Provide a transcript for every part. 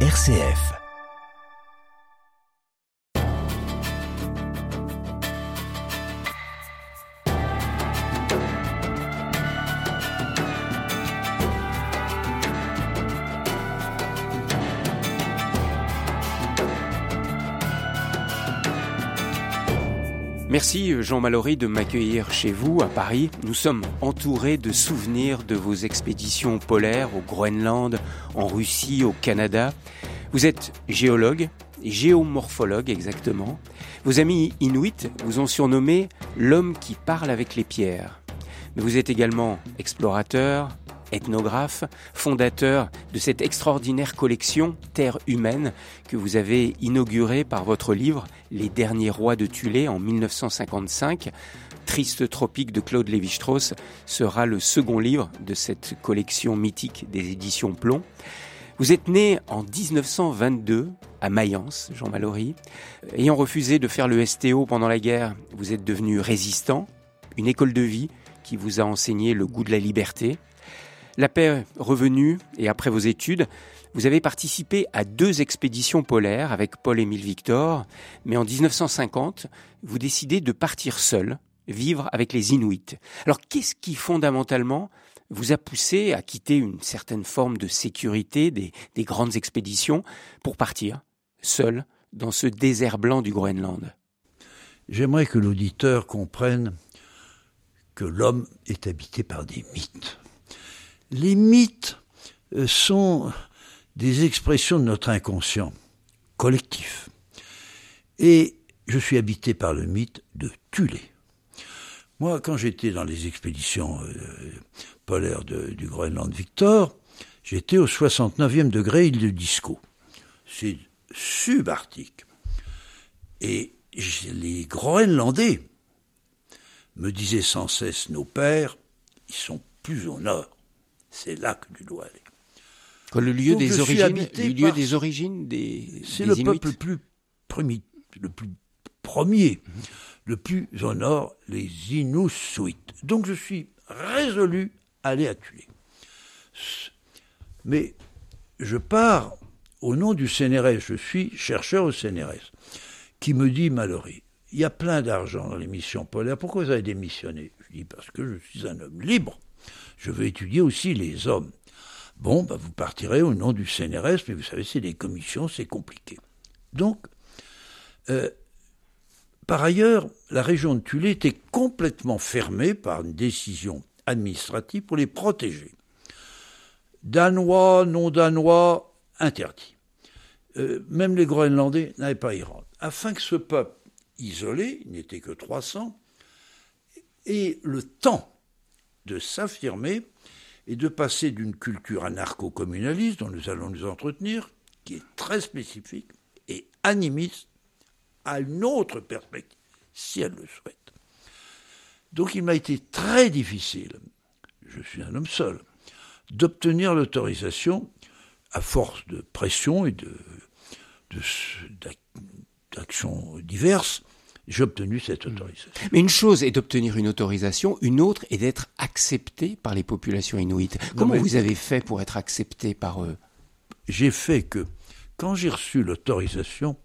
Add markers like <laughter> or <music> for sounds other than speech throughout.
RCF. Merci Jean Mallory de m'accueillir chez vous à Paris. Nous sommes entourés de souvenirs de vos expéditions polaires au Groenland, en Russie, au Canada. Vous êtes géologue, géomorphologue exactement. Vos amis inuits vous ont surnommé l'homme qui parle avec les pierres. Mais vous êtes également explorateur, ethnographe, fondateur de cette extraordinaire collection Terre humaine que vous avez inaugurée par votre livre Les derniers rois de Tulé en 1955. Triste tropique de Claude Lévi-Strauss sera le second livre de cette collection mythique des éditions Plomb. Vous êtes né en 1922 à Mayence, Jean Mallory. Ayant refusé de faire le STO pendant la guerre, vous êtes devenu résistant, une école de vie qui vous a enseigné le goût de la liberté. La paix revenue et après vos études, vous avez participé à deux expéditions polaires avec Paul-Émile Victor, mais en 1950, vous décidez de partir seul, vivre avec les Inuits. Alors qu'est-ce qui fondamentalement vous a poussé à quitter une certaine forme de sécurité des, des grandes expéditions pour partir seul dans ce désert blanc du Groenland? J'aimerais que l'auditeur comprenne que l'homme est habité par des mythes. Les mythes euh, sont des expressions de notre inconscient collectif. Et je suis habité par le mythe de Tulé. Moi, quand j'étais dans les expéditions euh, polaires du Groenland Victor, j'étais au 69e degré île de Disco. C'est subarctique. Et les Groenlandais me disaient sans cesse, nos pères, ils sont plus au nord. C'est là que tu dois aller. Le lieu, des origines, le lieu des origines des C'est le peuple le plus, premier, le plus premier, le plus au nord, les Inusuit. Donc je suis résolu à aller à tuer. Mais je pars au nom du CNRS, je suis chercheur au CNRS, qui me dit, Mallory, il y a plein d'argent dans les missions polaires, pourquoi vous avez démissionné? Je dis, parce que je suis un homme libre je veux étudier aussi les hommes. Bon, bah vous partirez au nom du CNRS, mais vous savez, c'est des commissions, c'est compliqué. Donc, euh, par ailleurs, la région de Tulé était complètement fermée par une décision administrative pour les protéger. Danois, non-danois, interdit. Euh, même les Groenlandais n'avaient pas à. Afin que ce peuple isolé, il n'était que 300, ait le temps de s'affirmer et de passer d'une culture anarcho-communaliste, dont nous allons nous entretenir, qui est très spécifique, et animiste, à une autre perspective, si elle le souhaite. Donc il m'a été très difficile, je suis un homme seul, d'obtenir l'autorisation, à force de pression et de, d'actions diverses, j'ai obtenu cette hmm. autorisation. Mais une chose est d'obtenir une autorisation, une autre est d'être accepté par les populations inuites. Comment vous avez fait pour être accepté par eux? J'ai fait que, quand j'ai reçu l'autorisation,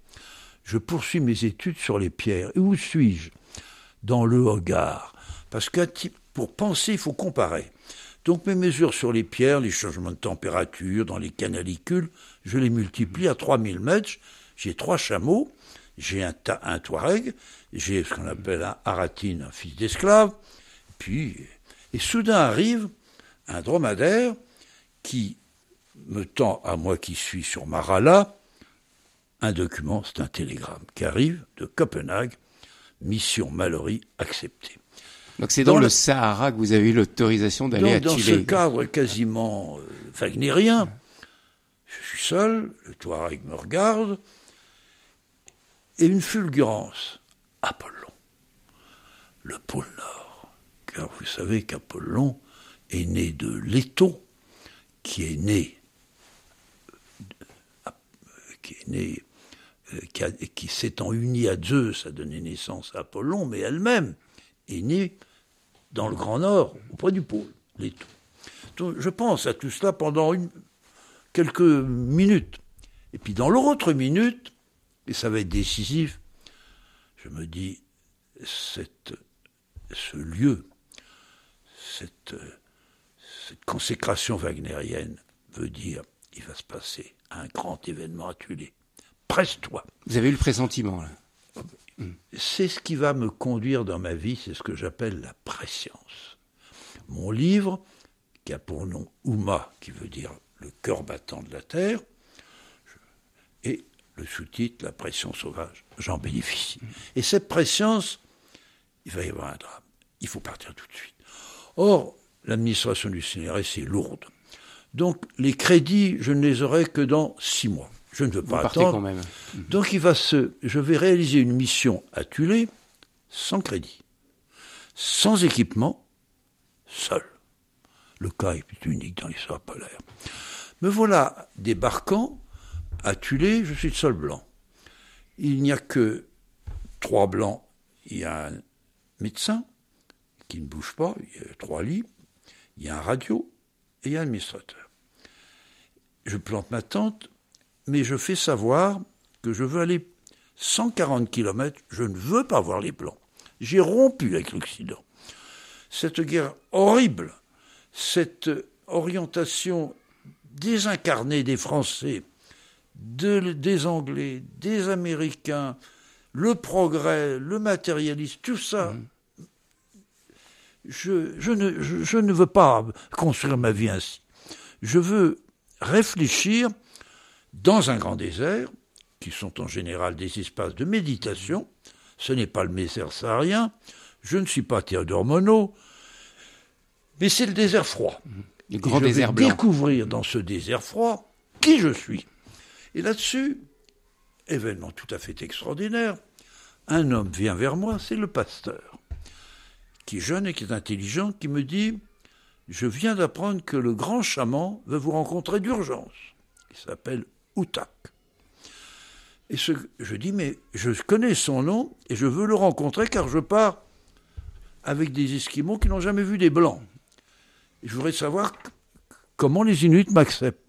je poursuis mes études sur les pierres. Et où suis-je? Dans le regard. Parce que pour penser, il faut comparer. Donc mes mesures sur les pierres, les changements de température dans les canalicules, je les multiplie à 3000 mètres. J'ai trois chameaux j'ai un, un Touareg, j'ai ce qu'on appelle un Haratine, un fils d'esclave, puis, et soudain arrive un dromadaire qui me tend à moi qui suis sur Marala un document, c'est un télégramme qui arrive de Copenhague, mission Mallory acceptée. Donc c'est dans, le Sahara que vous avez eu l'autorisation d'aller à Dans ce cadre quasiment euh, wagnérien, je suis seul, le Touareg me regarde, et une fulgurance. Apollon, le pôle Nord. Car vous savez qu'Apollon est né de Leto, qui est né, qui est né, euh, qui, s'étant uni à Zeus a donné naissance à Apollon, mais elle-même est née dans le Grand Nord, auprès du pôle, Leto. Donc, je pense à tout cela pendant quelques minutes. Et puis dans l'autre minute, et ça va être décisif, je me dis, cette, ce lieu, cette, cette consécration wagnérienne veut dire il va se passer un grand événement à Tulé. Presse-toi. Vous avez eu le pressentiment, là. C'est ce qui va me conduire dans ma vie, c'est ce que j'appelle la préscience. Mon livre, qui a pour nom Ouma, qui veut dire le cœur battant de la terre, le sous-titre La pression sauvage, j'en bénéficie. Et cette préscience, il va y avoir un drame. Il faut partir tout de suite. Or, l'administration du CNRS est lourde. Donc, les crédits, je ne les aurai que dans six mois. Je ne veux pas attendre. Quand même. Donc, il va se, je vais réaliser une mission à Tulé sans crédit, sans équipement, seul. Le cas est unique dans l'histoire polaire. Me voilà débarquant à Tulé, je suis le seul blanc. Il n'y a que trois blancs. Il y a un médecin qui ne bouge pas, il y a trois lits, il y a un radio et un administrateur. Je plante ma tente, mais je fais savoir que je veux aller 140 km, je ne veux pas voir les blancs. J'ai rompu avec l'Occident. Cette guerre horrible, cette orientation désincarnée des Français, des Anglais, des Américains, le progrès, le matérialisme, tout ça, mmh. je, je, ne, je, ne, veux pas construire ma vie ainsi. Je veux réfléchir dans un grand désert, qui sont en général des espaces de méditation. Ce n'est pas le Mésère saharien. Je ne suis pas Théodore Monod. Mais c'est le désert froid. Le grand je désert vais découvrir dans ce désert froid qui je suis. Et là-dessus, événement tout à fait extraordinaire, un homme vient vers moi, c'est le pasteur, qui est jeune et qui est intelligent, qui me dit Je viens d'apprendre que le grand chaman veut vous rencontrer d'urgence. Il s'appelle Outak. Et je dis Mais je connais son nom et je veux le rencontrer car je pars avec des Esquimaux qui n'ont jamais vu des Blancs. Je voudrais savoir comment les Inuits m'acceptent.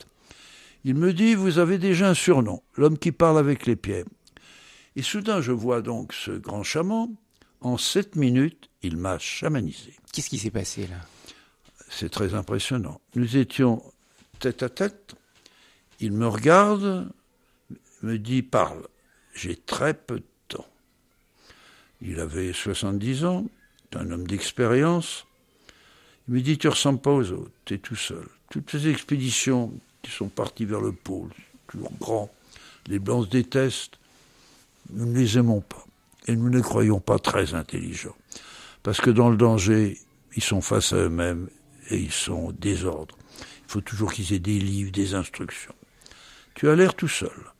Il me dit Vous avez déjà un surnom, l'homme qui parle avec les pieds. Et soudain, je vois donc ce grand chaman. En sept minutes, il m'a chamanisé. Qu'est-ce qui s'est passé là? C'est très impressionnant. Nous étions tête à tête. Il me regarde, me dit Parle. J'ai très peu de temps. Il avait 70 ans, un homme d'expérience. Il me dit Tu ressembles pas aux autres, tu es tout seul. Toutes ces expéditions qui sont partis vers le pôle, toujours grands. Les Blancs se détestent. Nous ne les aimons pas. Et nous ne les croyons pas très intelligents. Parce que dans le danger, ils sont face à eux-mêmes et ils sont désordres. Il faut toujours qu'ils aient des livres, des instructions. Tu as l'air tout seul.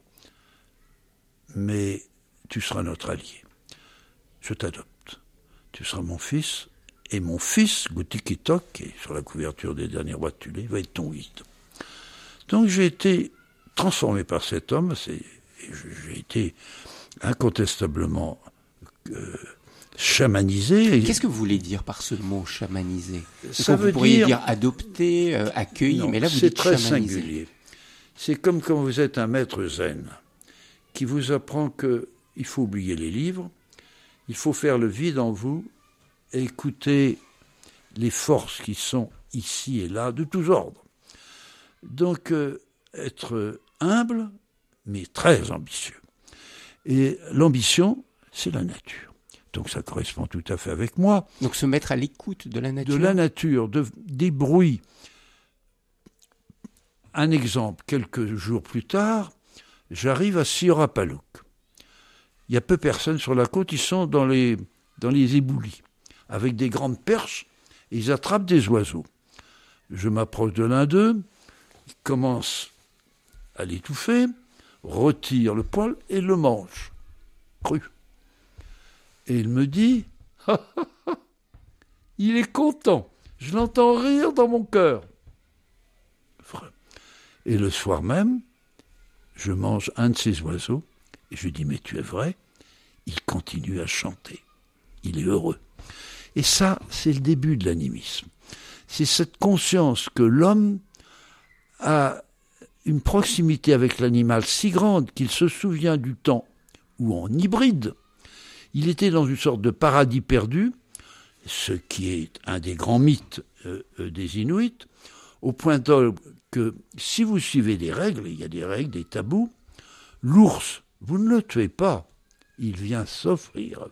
Mais tu seras notre allié. Je t'adopte. Tu seras mon fils. Et mon fils, Goutikitok, qui est sur la couverture des derniers rois de Tulé, va être ton guide. Donc j'ai été transformé par cet homme, j'ai été incontestablement euh, chamanisé. Qu'est-ce que vous voulez dire par ce mot chamanisé? Ça veut vous pourriez dire, dire adopté, euh, accueilli, mais là vous dites très chamanisé. singulier. C'est comme quand vous êtes un maître zen qui vous apprend que il faut oublier les livres, il faut faire le vide en vous et écouter les forces qui sont ici et là de tous ordres. Donc, euh, être humble, mais très ambitieux. Et l'ambition, c'est la nature. Donc ça correspond tout à fait avec moi. Donc se mettre à l'écoute de la nature. De la nature, de, des bruits. Un exemple, quelques jours plus tard, j'arrive à Siorapaluk. Il y a peu de personnes sur la côte, ils sont dans les, dans les éboulis, avec des grandes perches, et ils attrapent des oiseaux. Je m'approche de l'un d'eux, il commence à l'étouffer, retire le poil et le mange, cru. Et il me dit, <laughs> il est content, je l'entends rire dans mon cœur. Et le soir même, je mange un de ces oiseaux, et je dis, mais tu es vrai, il continue à chanter, il est heureux. Et ça, c'est le début de l'animisme. C'est cette conscience que l'homme a une proximité avec l'animal si grande qu'il se souvient du temps où en hybride, il était dans une sorte de paradis perdu, ce qui est un des grands mythes euh, euh, des Inuits, au point tel que si vous suivez des règles, il y a des règles, des tabous, l'ours, vous ne le tuez pas, il vient s'offrir à vous.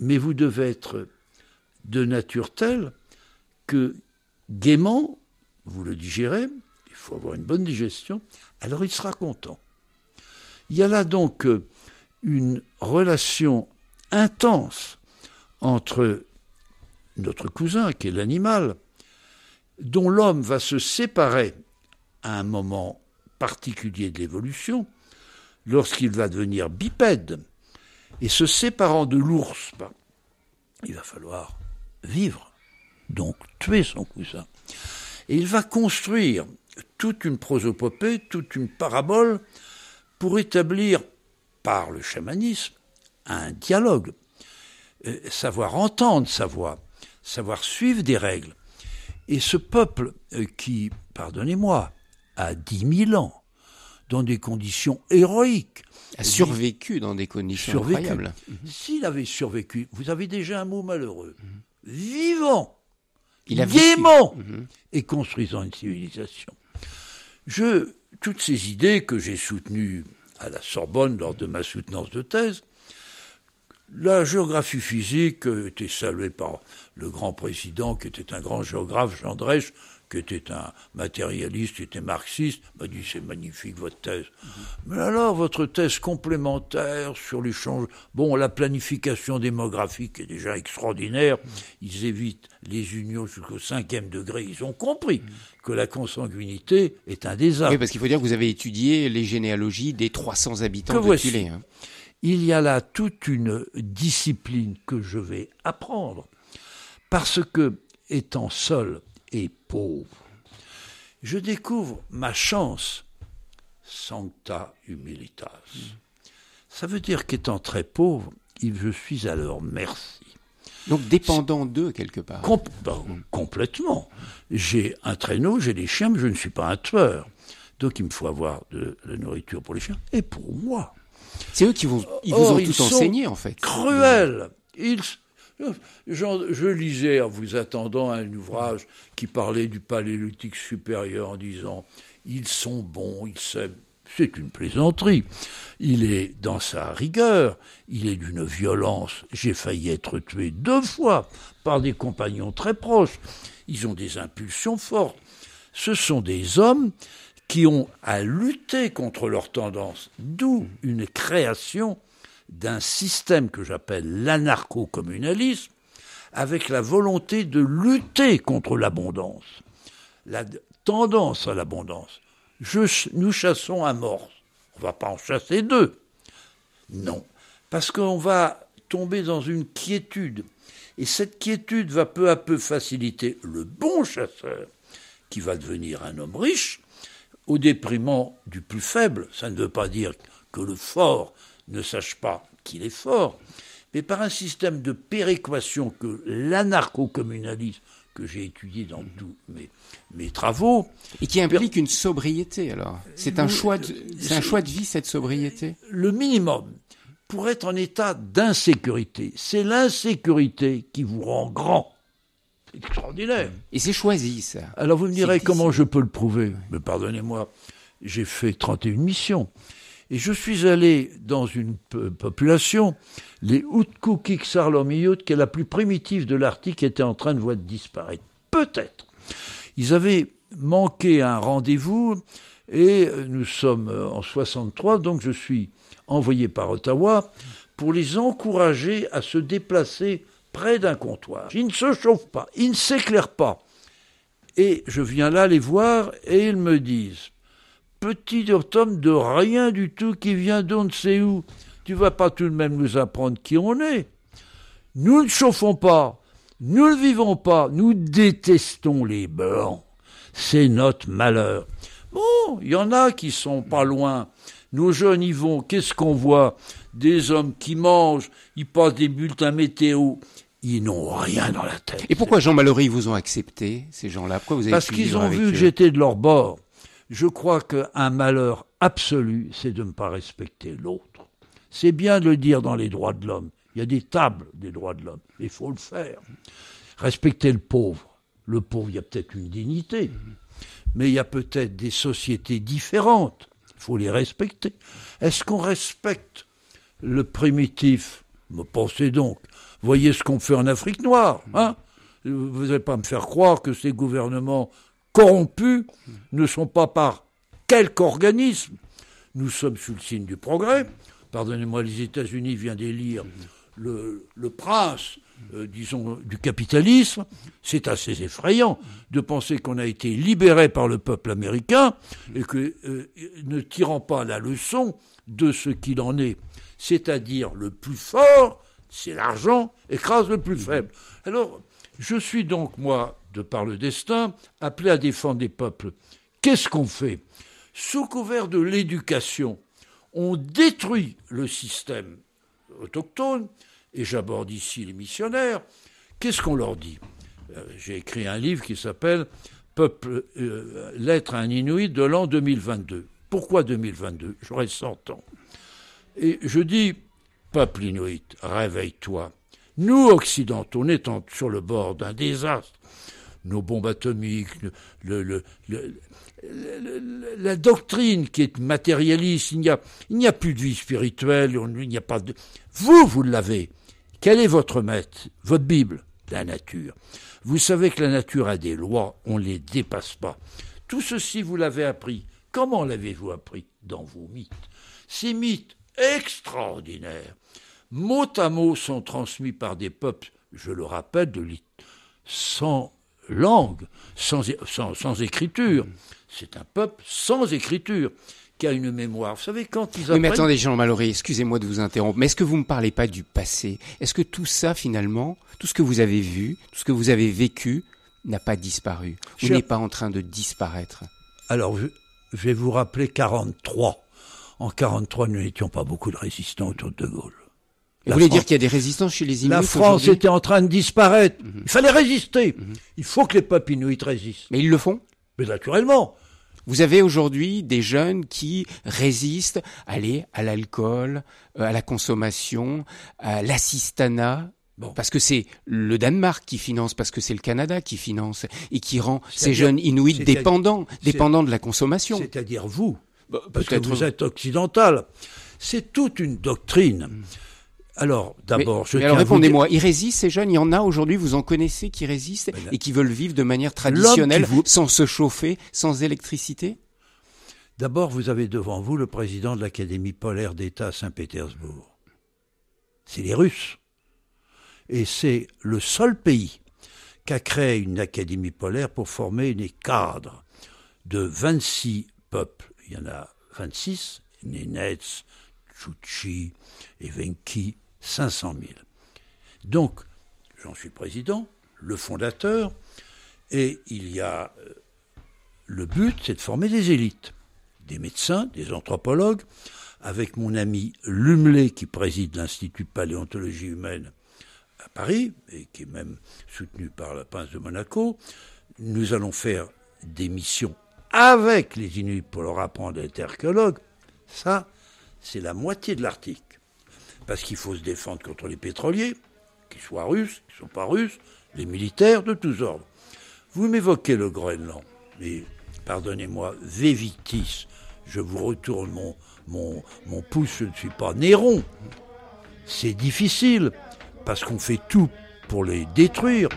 Mais vous devez être de nature telle que gaiement, vous le digérez, il faut avoir une bonne digestion, alors il sera content. Il y a là donc euh, une relation intense entre notre cousin, qui est l'animal, dont l'homme va se séparer à un moment particulier de l'évolution, lorsqu'il va devenir bipède, et se séparant de l'ours, ben, il va falloir vivre, donc tuer son cousin. Et il va construire toute une prosopopée, toute une parabole pour établir, par le chamanisme, un dialogue, euh, savoir entendre sa voix, savoir suivre des règles. Et ce peuple euh, qui, pardonnez-moi, a dix mille ans, dans des conditions héroïques, a survécu dans des conditions incroyables. Mhm. S'il avait survécu, vous avez déjà un mot malheureux. Vivant, il a gaiement mhm. et construisant une civilisation. Je, toutes ces idées que j'ai soutenues à la Sorbonne lors de ma soutenance de thèse, la géographie physique était saluée par le grand président, qui était un grand géographe, Jean Drèche, qui était un matérialiste, qui était marxiste, m'a dit c'est magnifique votre thèse. Mais alors votre thèse complémentaire sur l'échange, bon la planification démographique est déjà extraordinaire. Ils évitent les unions jusqu'au cinquième degré. Ils ont compris que la consanguinité est un désastre. Oui, parce qu'il faut dire que vous avez étudié les généalogies des 300 habitants de Tulé. Hein. Il y a là toute une discipline que je vais apprendre parce que étant seul et pauvre. Je découvre ma chance, sancta humilitas. Ça veut dire qu'étant très pauvre, je suis à leur merci. Donc dépendant d'eux quelque part. Ben, complètement. J'ai un traîneau, j'ai des chiens, mais je ne suis pas un tueur. Donc il me faut avoir de la nourriture pour les chiens et pour moi. C'est eux qui vous, ils vous ont tout enseigné en fait. Cruels. Ils, je, lisais en vous attendant un ouvrage qui parlait du paléolithique supérieur en disant ils sont bons, ils s'aiment. C'est une plaisanterie. Il est dans sa rigueur, il est d'une violence. J'ai failli être tué deux fois par des compagnons très proches. Ils ont des impulsions fortes. Ce sont des hommes qui ont à lutter contre leurs tendances, d'où une création d'un système que j'appelle l'anarcho-communalisme, avec la volonté de lutter contre l'abondance, la tendance à l'abondance. nous chassons à mort. On ne va pas en chasser deux. Non, parce qu'on va tomber dans une quiétude. Et cette quiétude va peu à peu faciliter le bon chasseur, qui va devenir un homme riche, au déprimant du plus faible. Ça ne veut pas dire que le fort ne sache pas qu'il est fort, mais par un système de péréquation que l'anarcho-communalisme que j'ai étudié dans tous mes, mes, travaux. Et qui implique une sobriété, alors. C'est un, choix de, c'est un choix de vie, cette sobriété Le minimum. Pour être en état d'insécurité. C'est l'insécurité qui vous rend grand. C'est extraordinaire. Et c'est choisi, ça. Alors vous me direz comment je peux le prouver. Mais pardonnez-moi, j'ai fait 31 missions. Et je suis allé dans une population, les Utkukiksarlomiyut, qui est la plus primitive de l'Arctique, était en train de voir disparaître. Peut-être. Ils avaient manqué un rendez-vous et nous sommes en 63, donc je suis envoyé par Ottawa pour les encourager à se déplacer près d'un comptoir. Ils ne se chauffent pas, ils ne s'éclairent pas. Et je viens là les voir et ils me disent petit homme de rien du tout qui vient d'on ne sait où. Tu vas pas tout de même nous apprendre qui on est. Nous ne chauffons pas, nous ne vivons pas, nous détestons les blancs. C'est notre malheur. Bon, il y en a qui sont pas loin. Nos jeunes y vont, qu'est-ce qu'on voit? Des hommes qui mangent, ils passent des bulletins météo, ils n'ont rien dans la tête. Et pourquoi Jean Mallory vous ont accepté, ces gens-là? Pourquoi vous avez Parce qu'ils ont vu que j'étais de leur bord je crois qu'un malheur absolu, c'est de ne pas respecter l'autre. C'est bien de le dire dans les droits de l'homme. Il y a des tables des droits de l'homme. Il faut le faire. Respecter le pauvre. Le pauvre, il y a peut-être une dignité, mais il y a peut-être des sociétés différentes. Il faut les respecter. Est-ce qu'on respecte le primitif? Pensez donc. Voyez ce qu'on fait en Afrique noire. Hein? Vous n'allez pas me faire croire que ces gouvernements corrompus ne sont pas par quelque organisme. Nous sommes sous le signe du progrès. Pardonnez-moi, les États-Unis viennent d'élire le, prince, euh, disons, du capitalisme. C'est assez effrayant de penser qu'on a été libéré par le peuple américain et que, euh, ne tirant pas la leçon de ce qu'il en est, c'est-à-dire le plus fort, c'est l'argent, écrase le plus faible. Alors, je suis donc, moi, de par le destin, appelé à défendre les peuples. Qu'est-ce qu'on fait? Sous couvert de l'éducation, on détruit le système autochtone, et j'aborde ici les missionnaires. Qu'est-ce qu'on leur dit? Euh, J'ai écrit un livre qui s'appelle Peuple, euh, Lettre à un Inuit de l'an 2022. Pourquoi 2022 J'aurai 100 ans. Et je dis, peuple inuit, réveille-toi. Nous, occidentaux, étant sur le bord d'un désastre, nos bombes atomiques, la doctrine qui est matérialiste, il n'y a, plus de vie spirituelle, n'y a pas de... Vous, vous l'avez. Quel est votre maître? Votre Bible? La nature. Vous savez que la nature a des lois, on ne les dépasse pas. Tout ceci, vous l'avez appris. Comment l'avez-vous appris Dans vos mythes? Ces mythes extraordinaires mot à mot sont transmis par des peuples, je le rappelle, de sans langue, sans, sans, écriture. C'est un peuple sans écriture qui a une mémoire. Vous savez, quand ils apprennent... Oui, mais attendez, Jean Mallory, excusez-moi de vous interrompre, mais est-ce que vous ne me parlez pas du passé? Est-ce que tout ça, finalement, tout ce que vous avez vu, tout ce que vous avez vécu, n'a pas disparu Ou n'est pas en train de disparaître? Alors, je, je vais vous rappeler 43. En 43, nous n'étions pas beaucoup de résistants autour de De Gaulle. Vous voulez dire qu'il y a des résistances chez les Inuits La France était en train de disparaître. Mhm. Il fallait résister. Mhm. Il faut que les peuples Inuits résistent. Mais ils le font Mais naturellement. Vous avez aujourd'hui des jeunes qui résistent aller à l'alcool, euh, à la consommation, à l'assistanat. Bon. Parce que c'est le Danemark qui finance, parce que c'est le Canada qui finance et qui rend ces jeunes Inuits dépendants, dépendants de la consommation. C'est-à-dire vous, bah, parce que vous êtes occidental. C'est toute une doctrine. Mm. Alors, d'abord, je. Mais alors, répondez-moi, ils résistent ces jeunes? Il y en a aujourd'hui, vous en connaissez qui résistent ben et qui veulent vivre de manière traditionnelle, sans se chauffer, sans électricité? D'abord, vous avez devant vous le président de l'Académie polaire d'État à Saint-Pétersbourg. C'est les Russes. Et c'est le seul pays qui a créé une académie polaire pour former des cadres de 26 peuples. Il y en a 26, Nenets, Tchouchi, Evenki, 500 000. Donc, j'en suis président, le fondateur, et il y a euh, le but, c'est de former des élites, des médecins, des anthropologues, avec mon ami Lumelé qui préside l'Institut de paléontologie humaine à Paris, et qui est même soutenu par la prince de Monaco, nous allons faire des missions avec les Inuits pour leur apprendre à être archéologues. Ça, c'est la moitié de l'article parce qu'il faut se défendre contre les pétroliers, qu'ils soient russes, qu'ils ne sont pas russes, les militaires de tous ordres. Vous m'évoquez le Groenland, mais pardonnez-moi, Vévitis, je vous retourne mon, mon, mon pouce, je ne suis pas Néron. C'est difficile, parce qu'on fait tout pour les détruire.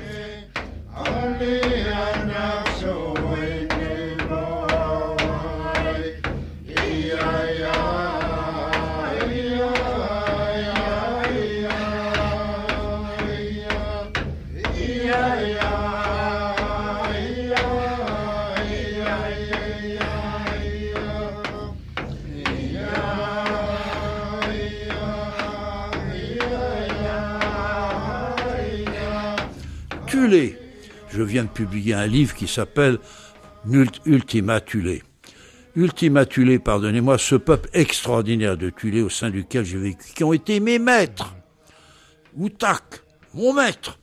Je viens de publier un livre qui s'appelle Ultima Thule. Ultima Thule, pardonnez-moi, ce peuple extraordinaire de Thule au sein duquel j'ai vécu, qui ont été mes maîtres. Outak, mon maître.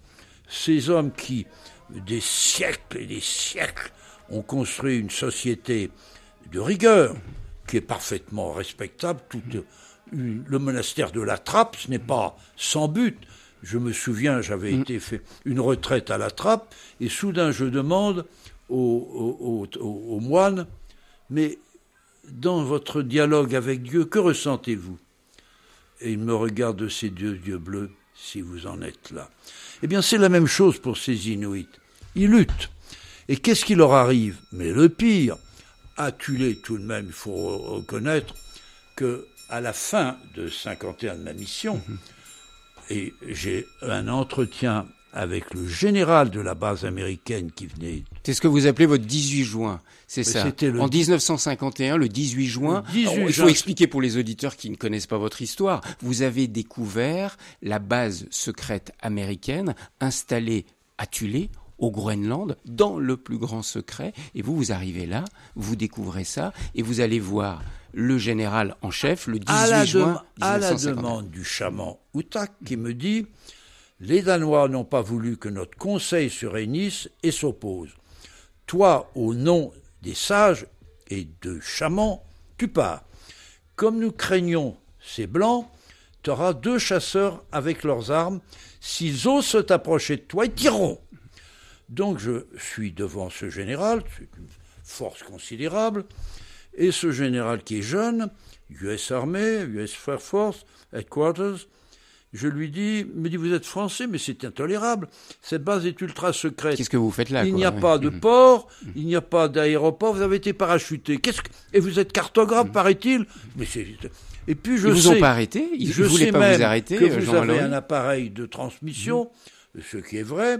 Ces hommes qui, des siècles et des siècles, ont construit une société de rigueur, qui est parfaitement respectable. Tout, le monastère de la Trappe, ce n'est pas sans but. Je me souviens, j'avais mm. été fait une retraite à la Trappe, et soudain je demande aux, aux moines, mais dans votre dialogue avec Dieu, que ressentez-vous? Et il me regarde de ses deux yeux bleus, si vous en êtes là. Eh bien, c'est la même chose pour ces Inuits. Ils luttent. Et qu'est-ce qui leur arrive? Mais le pire, à Tulé tout de même, il faut reconnaître que à la fin de 51 de ma mission, mhm. Et j'ai un entretien avec le général de la base américaine qui venait. C'est ce que vous appelez votre 18 juin, c'est ça En 1951, le 18 juin, il faut expliquer pour les auditeurs qui ne connaissent pas votre histoire, vous avez découvert la base secrète américaine installée à Tulé, au Groenland, dans le plus grand secret, et vous, vous arrivez là, vous découvrez ça, et vous allez voir le général en chef le 18 juin À la demande du chaman Utak qui me dit les Danois n'ont pas voulu que notre conseil se réunisse et s'oppose. Toi, au nom des sages et de chamans, tu pars. Comme nous craignons ces blancs, tu auras deux chasseurs avec leurs armes. S'ils osent t'approcher de toi, ils tireront. Donc je suis devant ce général, c'est une force considérable, et ce général qui est jeune, US Army, US Air Force, Headquarters, je lui dis, me dit, vous êtes français, mais c'est intolérable. Cette base est ultra secrète. Qu'est-ce que vous faites là Il n'y a pas de mhm. port, il n'y a pas d'aéroport, vous avez été parachuté. Qu'est-ce que... Et vous êtes cartographe, mhm. paraît-il? Mais c'est... Et puis je Ils vous ont pas arrêté? Ils je sais pas vous arrêter, que vous avez un appareil de transmission, mhm. Ce qui est vrai.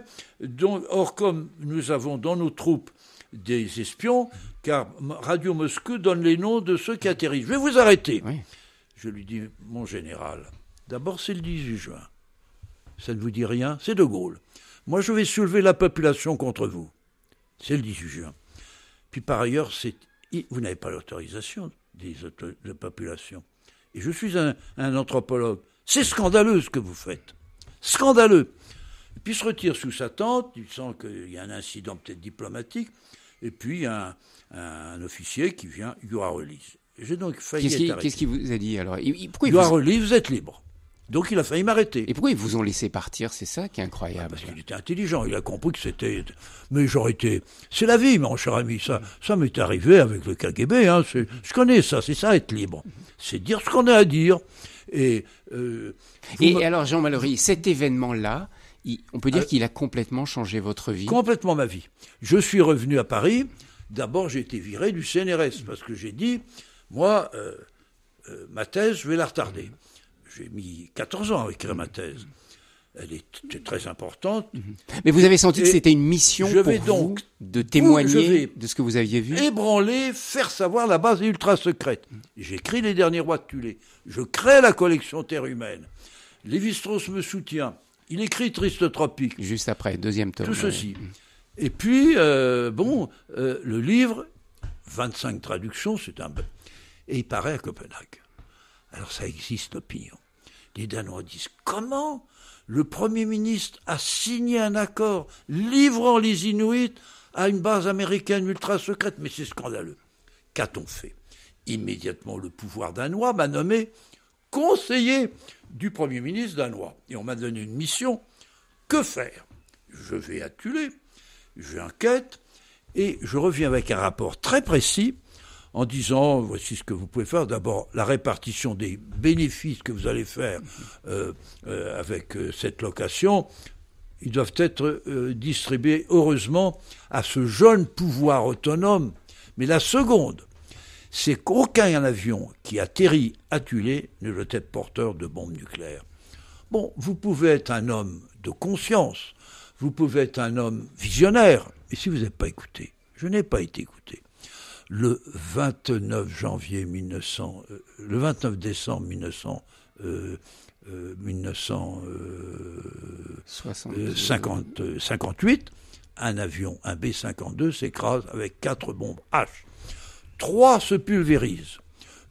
or, comme nous avons dans nos troupes des espions, car Radio Moscou donne les noms de ceux qui atterrissent. Je vais vous arrêter. Je lui dis, mon général, D'abord, c'est le 18 juin. Ça ne vous dit rien C'est De Gaulle. Moi, je vais soulever la population contre vous. C'est le 18 juin. Puis par ailleurs, vous n'avez pas l'autorisation des de population. Et je suis un, anthropologue. C'est scandaleux ce que vous faites. Scandaleux. Puis il se retire sous sa tente, il sent qu'il y a un incident peut-être diplomatique, et puis un, un officier qui vient, you are released. J'ai donc failli Qu'est-ce qu'il vous a dit alors? Pourquoi You are released, vous êtes libre. Donc il a failli m'arrêter. Et pourquoi ils vous ont laissé partir? C'est ça qui est incroyable. parce qu'il était intelligent, il a compris que c'était. Mais j'aurais été. C'est la vie, mon cher ami. Ça, ça m'est arrivé avec le KGB. Hein. Je connais ça. C'est ça être libre. C'est dire ce qu'on a à dire. Et. Euh, et alors Jean Mallory, cet événement-là, on peut dire euh, qu'il a complètement changé votre vie. Complètement ma vie. Je suis revenu à Paris. D'abord, j'ai été viré du CNRS parce que j'ai dit, moi, euh, ma thèse, je vais la retarder j'ai mis 14 ans à écrire ma thèse. Elle est très importante. Mais vous avez senti que c'était une mission je vais pour donc, vous de témoigner de ce que vous aviez vu? Ébranler, faire savoir la base ultra secrète. J'écris Les Derniers Rois de Tulé. Je crée la collection Terre Humaine. Lévi-Strauss me soutient. Il écrit Triste Tropique. Juste après, deuxième tome. Tout ceci. Et puis, euh, bon, euh, le livre, 25 traductions, c'est un... Et il paraît à Copenhague. Alors ça existe l'opinion. Les Danois disent comment le Premier ministre a signé un accord livrant les Inuits à une base américaine ultra secrète, mais c'est scandaleux. Qu'a-t-on fait? Immédiatement, le pouvoir danois m'a nommé conseiller du Premier ministre danois. Et on m'a donné une mission. Que faire? Je vais à Tulé, j'enquête, et je reviens avec un rapport très précis en disant voici ce que vous pouvez faire. D'abord, la répartition des bénéfices que vous allez faire euh, euh, avec euh, cette location, ils doivent être distribués heureusement à ce jeune pouvoir autonome. Mais la seconde, c'est qu'aucun avion qui atterrit à Tulé ne doit être porteur de bombes nucléaires. Bon, vous pouvez être un homme de conscience, vous pouvez être un homme visionnaire, mais si vous n'avez pas écouté, je n'ai pas été écouté le 29 janvier 1900, euh, le 29 décembre 1900, 1958, un avion, un B-52, s'écrase avec quatre bombes H. Trois se pulvérisent.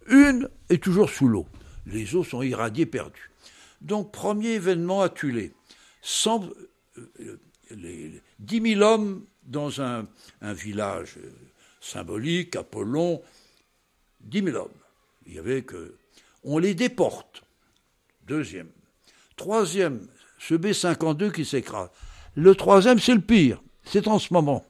Une est toujours sous l'eau. Les eaux sont irradiées, perdues. Donc, premier événement à Tulé. 100, euh, les, 10 000 hommes dans un, village symbolique, Apollon, 10 000 hommes. Il y avait que. On les déporte. Deuxième. Troisième, ce B-52 qui s'écrase. Le troisième, c'est le pire. C'est en ce moment.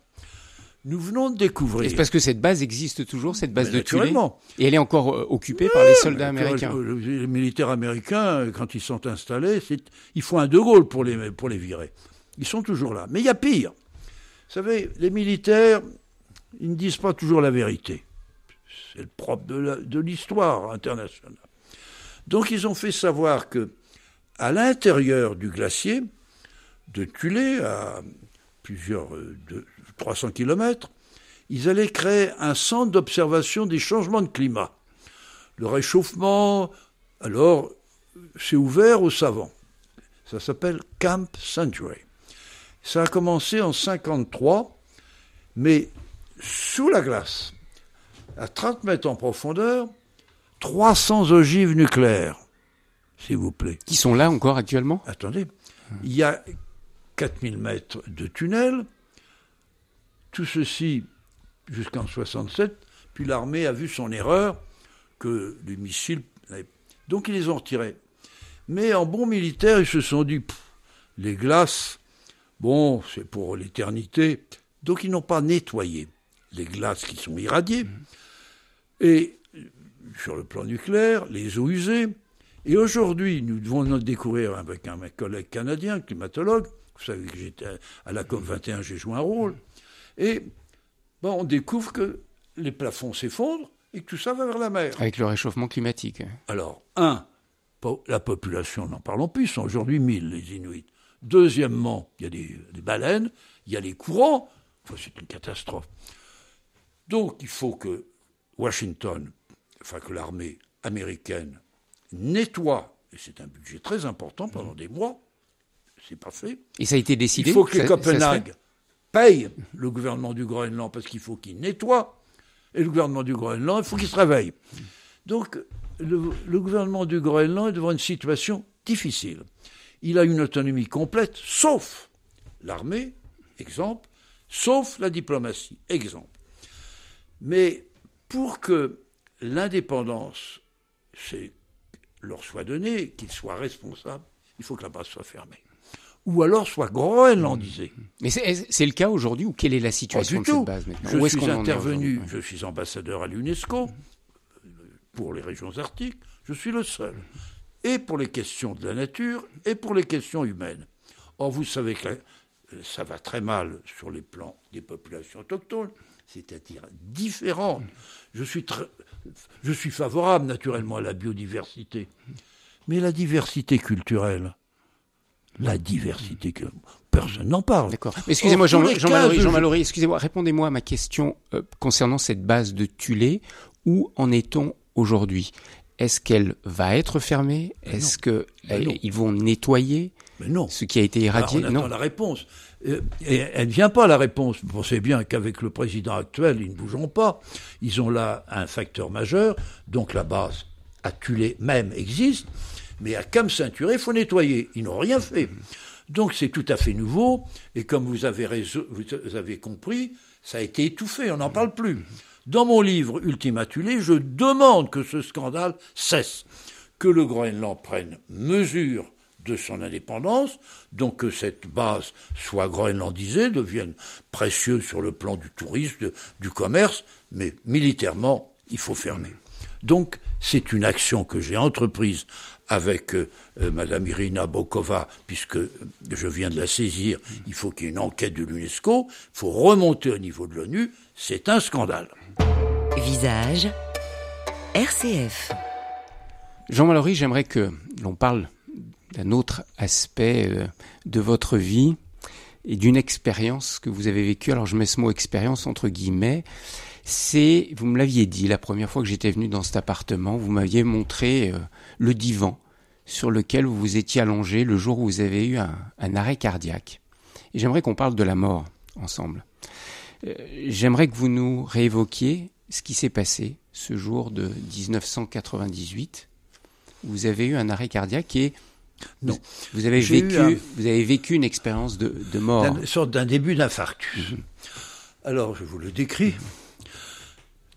Nous venons de découvrir. C'est parce que cette base existe toujours, cette base Mais de Tulé. Et elle est encore euh, occupée par les soldats américains. euh, Les militaires américains, quand ils sont installés, il faut un De Gaulle pour les, pour les virer. Ils sont toujours là. Mais il y a pire. Vous savez, les militaires, ils ne disent pas toujours la vérité. C'est le propre de l'histoire internationale. Donc ils ont fait savoir que à l'intérieur du glacier de Tulé, à plusieurs euh, de 300 kilomètres, ils allaient créer un centre d'observation des changements de climat. Le réchauffement, alors, c'est ouvert aux savants. Ça s'appelle Camp Century. Ça a commencé en 53, mais sous la glace, à 30 mètres en profondeur, 300 ogives nucléaires, s'il vous plaît. Qui sont là encore actuellement? Attendez, il y a 4000 mètres de tunnel, tout ceci jusqu'en 67, puis l'armée a vu son erreur, que les missiles... Donc ils les ont retirés. Mais en bon militaire, ils se sont dit, les glaces, bon, c'est pour l'éternité. Donc ils n'ont pas nettoyé les glaces qui sont irradiées. Et sur le plan nucléaire, les eaux usées. Et aujourd'hui, nous devons le découvrir avec un, collègue canadien, climatologue. Vous savez que j'étais à- à la COP 21, j'ai joué un rôle. Et bon, on découvre que les plafonds s'effondrent et que tout ça va vers la mer. Avec le réchauffement climatique. Alors, un, la population, n'en parlons plus, sont aujourd'hui 1000 les Inuits. Deuxièmement, il y a des, des baleines, il y a les courants, Enfin, c'est une catastrophe. Donc, il faut que Washington, enfin que l'armée américaine nettoie, et c'est un budget très important pendant des mois, c'est pas fait. Et ça a été décidé Il faut que ça- Copenhague paye le gouvernement du Groenland parce qu'il faut qu'il nettoie. Et le gouvernement du Groenland, il faut qu'il se réveille. Donc, le, gouvernement du Groenland est devant une situation difficile. Il a une autonomie complète, sauf l'armée, exemple, sauf la diplomatie, exemple. Mais pour que l'indépendance leur soit donnée, qu'ils soient responsables, il faut que la base soit fermée. Ou alors soit groenlandisée. Mais c'est le cas aujourd'hui ou quelle est la situation du de cette tout. base maintenant? Je Où suis en intervenu, je suis ambassadeur à l'UNESCO pour les régions arctiques, je suis le seul. Et pour les questions de la nature et pour les questions humaines. Or, vous savez que ça va très mal sur les plans des populations autochtones, c'est-à-dire différentes. Je suis, très- je suis favorable naturellement à la biodiversité, mais la diversité culturelle, la diversité que personne n'en parle. D'accord. Excusez-moi, Jean, Jean Mallory, 15 Jean Mallory, excusez-moi, répondez-moi à ma question euh, concernant cette base de Tulé. Où en est-on aujourd'hui? Est-ce qu'elle va être fermée? Est-ce que Ben euh, ils vont nettoyer? Mais non. ce qui a été Alors, irradié on attend Non. la réponse. Euh, Et elle ne vient pas, la réponse. Vous pensez bien qu'avec le président actuel, ils ne bougeront pas. Ils ont là un facteur majeur, donc la base à Tulé même existe, mais à Cam Ceinturé, il faut nettoyer. Ils n'ont rien fait. Donc c'est tout à fait nouveau, et comme vous avez, vous avez compris, ça a été étouffé, on n'en parle plus. Dans mon livre Ultima Thule, je demande que ce scandale cesse, que le Groenland prenne mesure de son indépendance, donc que cette base soit groenlandisée, devienne précieuse sur le plan du tourisme, du commerce, mais militairement, il faut fermer. Donc, c'est une action que j'ai entreprise avec euh, euh, Madame Irina Bokova, puisque je viens de la saisir, il faut qu'il y ait une enquête de l'UNESCO, il faut remonter au niveau de l'ONU, c'est un scandale. Visage, RCF. Jean Mallory, j'aimerais que l'on parle d'un autre aspect euh, de votre vie et d'une expérience que vous avez vécue. Alors je mets ce mot expérience entre guillemets. C'est, vous me l'aviez dit la première fois que j'étais venu dans cet appartement, vous m'aviez montré euh, le divan sur lequel vous vous étiez allongé le jour où vous avez eu un, un arrêt cardiaque. Et j'aimerais qu'on parle de la mort ensemble. Euh, j'aimerais que vous nous réévoquiez ce qui s'est passé ce jour de 1998 vous avez eu un arrêt cardiaque et Non. vous avez vécu, un- vous avez vécu une expérience de, de mort. Une sorte d'un début d'infarctus. Alors, je vous le décris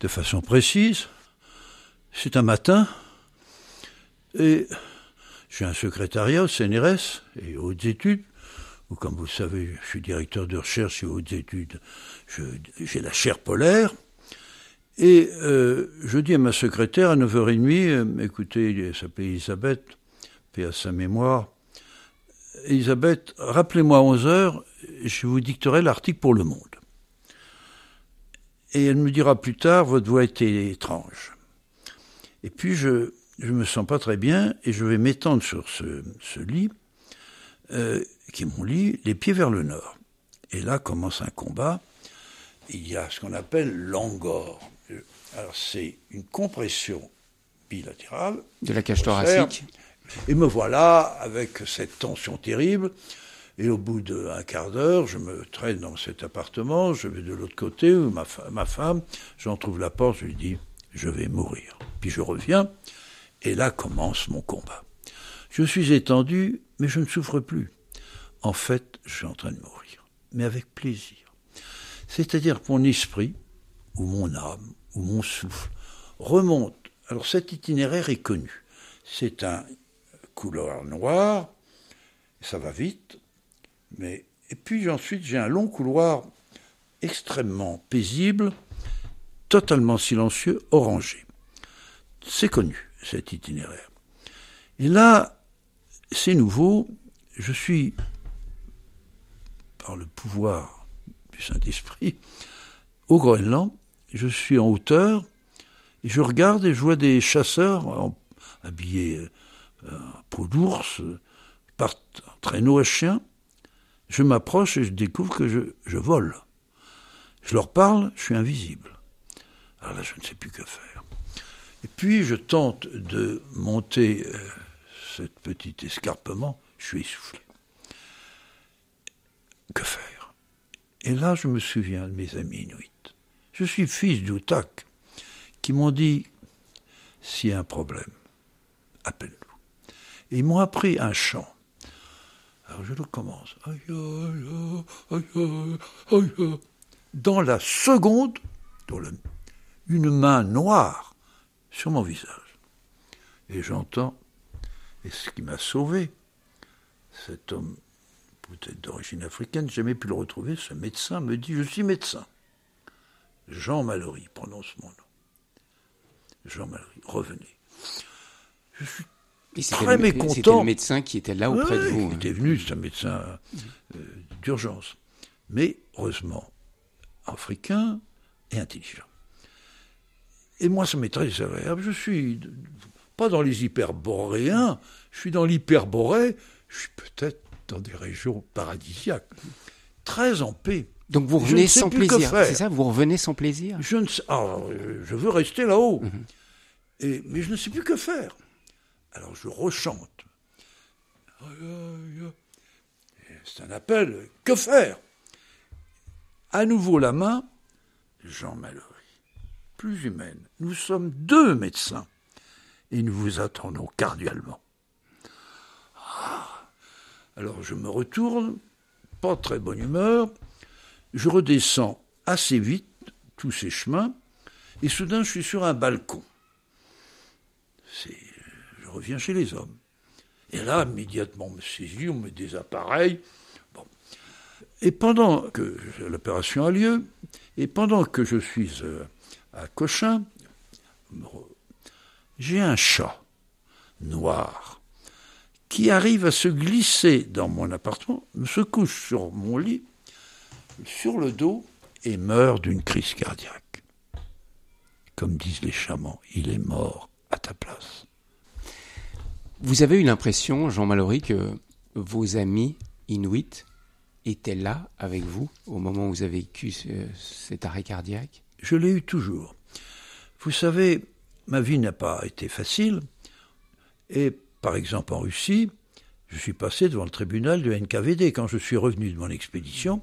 de façon précise. C'est un matin, et j'ai un secrétariat au CNRS et hautes études, où, comme vous le savez, je suis directeur de recherche et hautes études, j'ai la chaire polaire. Et euh, je dis à ma secrétaire à 9h30, euh, écoutez, elle s'appelait Elisabeth, paix à sa mémoire, Elisabeth, rappelez-moi à 11h, je vous dicterai l'article pour Le Monde. Et elle me dira plus tard, votre voix était étrange. Et puis je je me sens pas très bien et je vais m'étendre sur ce, ce lit, euh, qui est mon lit, les pieds vers le nord. Et là commence un combat. Il y a ce qu'on appelle l'angor. Alors c'est une compression bilatérale. De la cage thoracique. Et me voilà avec cette tension terrible. Et au bout d'un quart d'heure, je me traîne dans cet appartement, je vais de l'autre côté, où ma, ma femme, j'en trouve la porte, je lui dis, je vais mourir. Puis je reviens, et là commence mon combat. Je suis étendu, mais je ne souffre plus. En fait, je suis en train de mourir, mais avec plaisir. C'est-à-dire que mon esprit, ou mon âme, ou mon souffle, remonte. Alors cet itinéraire est connu. C'est un couloir noir, ça va vite, mais et puis ensuite j'ai un long couloir extrêmement paisible, totalement silencieux, orangé. C'est connu cet itinéraire. Et là, c'est nouveau, je suis, par le pouvoir du Saint-Esprit, au Groenland, je suis en hauteur, je regarde et je vois des chasseurs habillés euh, en peau d'ours, partent en traîneau à chien. Je m'approche et je découvre que je, je vole. Je leur parle, je suis invisible. Alors là, je ne sais plus que faire. Et puis je tente de monter euh, ce petit escarpement, je suis essoufflé. Que faire? Et là, je me souviens de mes amis inuits. Je suis fils d'Outak, qui m'ont dit s'il y a un problème, appelle-nous. Et ils m'ont appris un chant. Alors je le commence. Dans la seconde, dans une main noire sur mon visage. Et j'entends, et ce qui m'a sauvé, cet homme, peut-être d'origine africaine, jamais pu le retrouver, ce médecin me dit, je suis médecin. Jean Mallory prononce mon nom. Jean Mallory, revenez. Je suis très mécontent. C'était le médecin qui était là auprès de vous. Il était venu, c'est un médecin euh, d'urgence. Mais heureusement, africain et intelligent. Et moi, ça m'est très agréable. Je suis pas dans les hyperboréens, je suis dans l'hyperborée, je suis peut-être dans des régions paradisiaques, très en paix. Donc vous revenez sans plaisir, c'est ça Vous revenez sans plaisir? Je ne sais, alors, je veux rester là-haut, mhm. et, mais je ne sais plus que faire. Alors je rechante. C'est un appel. Que faire? À nouveau la main, Jean Malheur plus humaine. Nous sommes deux médecins et nous vous attendons cardialement. Ah. Alors je me retourne, pas très bonne humeur, je redescends assez vite tous ces chemins et soudain je suis sur un balcon. je reviens chez les hommes. Et là, immédiatement, on me saisit, on met des appareils. Bon. Et pendant que l'opération a lieu, et pendant que je suis euh, à Cochin, j'ai un chat noir qui arrive à se glisser dans mon appartement, se couche sur mon lit, sur le dos, et meurt d'une crise cardiaque. Comme disent les chamans, il est mort à ta place. Vous avez eu l'impression, Jean Mallory, que vos amis inuits étaient là avec vous au moment où vous avez vécu cet arrêt cardiaque? Je l'ai eu toujours. Vous savez, ma vie n'a pas été facile. Et par exemple en Russie, je suis passé devant le tribunal de NKVD quand je suis revenu de mon expédition,